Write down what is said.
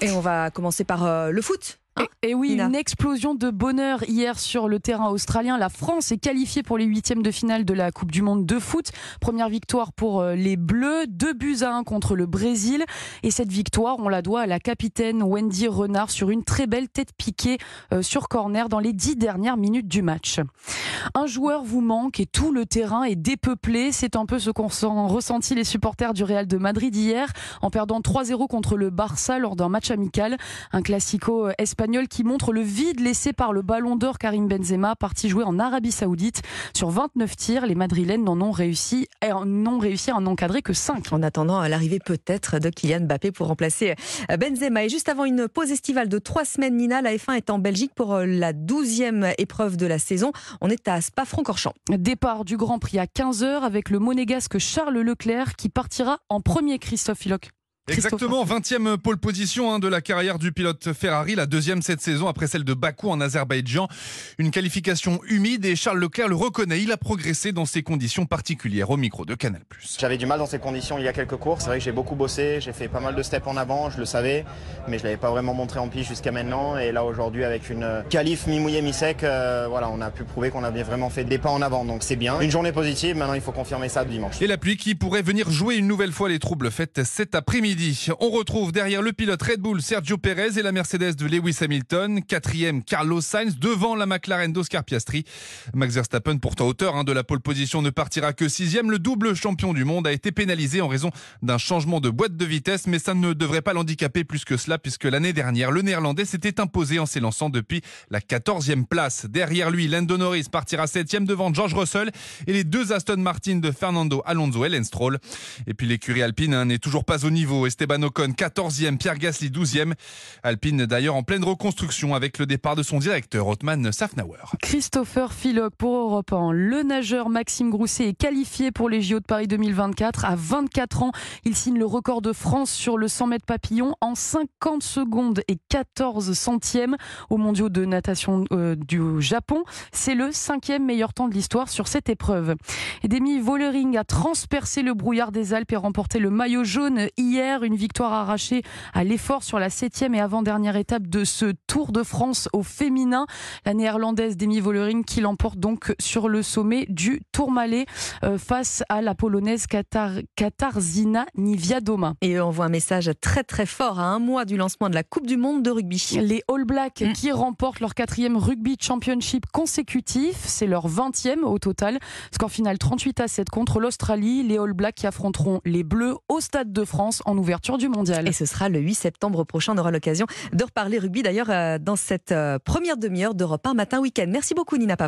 Et on va commencer par euh, le foot. Hein et, oui, une explosion de bonheur hier sur le terrain australien. La France est qualifiée pour les huitièmes de finale de la Coupe du Monde de foot. Première victoire pour euh, les Bleus, deux buts à un contre le Brésil. Et cette victoire, on la doit à la capitaine Wendy Renard sur une très belle tête piquée euh, sur corner dans les dix dernières minutes du match. Un joueur vous manque et tout le terrain est dépeuplé. C'est un peu ce qu'ont ressenti les supporters du Real de Madrid hier en perdant 3-0 contre le Barça lors d'un match amical. Un classico espagnol espagnol qui montre le vide laissé par le ballon d'or Karim Benzema, parti jouer en Arabie Saoudite. Sur 29 tirs, les Madrilènes n'en ont réussi, n'ont réussi à en encadrer que 5. En attendant l'arrivée peut-être de Kylian Mbappé pour remplacer euh, Benzema. Et juste avant une pause estivale de trois semaines, Nina, la F1 est en Belgique pour euh, la 12e épreuve de la saison. On est à Spa-Francorchamps. Départ du Grand Prix à 15h avec le monégasque Charles Leclerc qui partira en premier, Christophe Hiloc. Exactement, 20e pole position hein, de la carrière du pilote Ferrari, la deuxième cette saison après celle de Bakou en Azerbaïdjan. Une qualification humide et Charles Leclerc le reconnaît, il a progressé dans ces conditions particulières au micro de Canal+. J'avais du mal dans ces conditions il y a quelques courses, c'est vrai que j'ai beaucoup bossé, j'ai fait pas mal de steps en avant, je le savais, mais je l'avais pas vraiment montré en piste jusqu'à maintenant et là aujourd'hui avec une qualif mi-mouillé mi-sec, euh, voilà, on a pu prouver qu'on avait vraiment fait des pas en avant donc c'est bien. Une journée positive, maintenant il faut confirmer ça dimanche. Et la pluie qui pourrait venir jouer une nouvelle fois les troubles faits cet après-midi. On retrouve derrière le pilote Red Bull Sergio Perez et la Mercedes de Lewis Hamilton. Quatrième Carlos Sainz devant la McLaren d'Oscar Piastri. Max Verstappen, pourtant auteur hein, de la pole position, ne partira que sixième. Le double champion du monde a été pénalisé en raison d'un changement de boîte de vitesse, mais ça ne devrait pas l'handicaper plus que cela puisque l'année dernière, le Néerlandais s'était imposé en s'élançant depuis la quatorzième place. Derrière lui, Lando Norris partira septième devant George Russell et les deux Aston Martin de Fernando Alonso et Stroll. Et puis l'écurie alpine hein, n'est toujours pas au niveau. Esteban Ocon 14e, Pierre Gasly 12e. Alpine d'ailleurs en pleine reconstruction avec le départ de son directeur Othman Safnauer. Christopher Philoc pour Europe 1. Le nageur Maxime Grousset est qualifié pour les JO de Paris 2024. À 24 ans, il signe le record de France sur le 100 mètres papillon en 50 secondes et 14 centièmes aux mondiaux de natation euh, du Japon. C'est le cinquième meilleur temps de l'histoire sur cette épreuve. Demi Vollering a transpercé le brouillard des Alpes et remporté le maillot jaune hier. Une victoire arraché à l'effort sur la septième et avant-dernière étape de ce Tour de France au féminin. La néerlandaise Demi Vollering qui l'emporte donc sur le sommet du Tourmalet euh, face à la polonaise Katar, Katarzyna Niviadoma. Et on voit un message très très fort à un mois du lancement de la Coupe du Monde de rugby. Les All Blacks mm. qui remportent leur quatrième rugby championship consécutif. C'est leur 20e au total. Score final 38 à 7 contre l'Australie. Les All Blacks qui affronteront les Bleus au Stade de France en ouverture du mondial. Et ce sera le 8 septembre prochain. On aura l'occasion de reparler rugby d'ailleurs euh, dans cette euh, première demi-heure d'Europe 1 matin week-end. Merci beaucoup Nina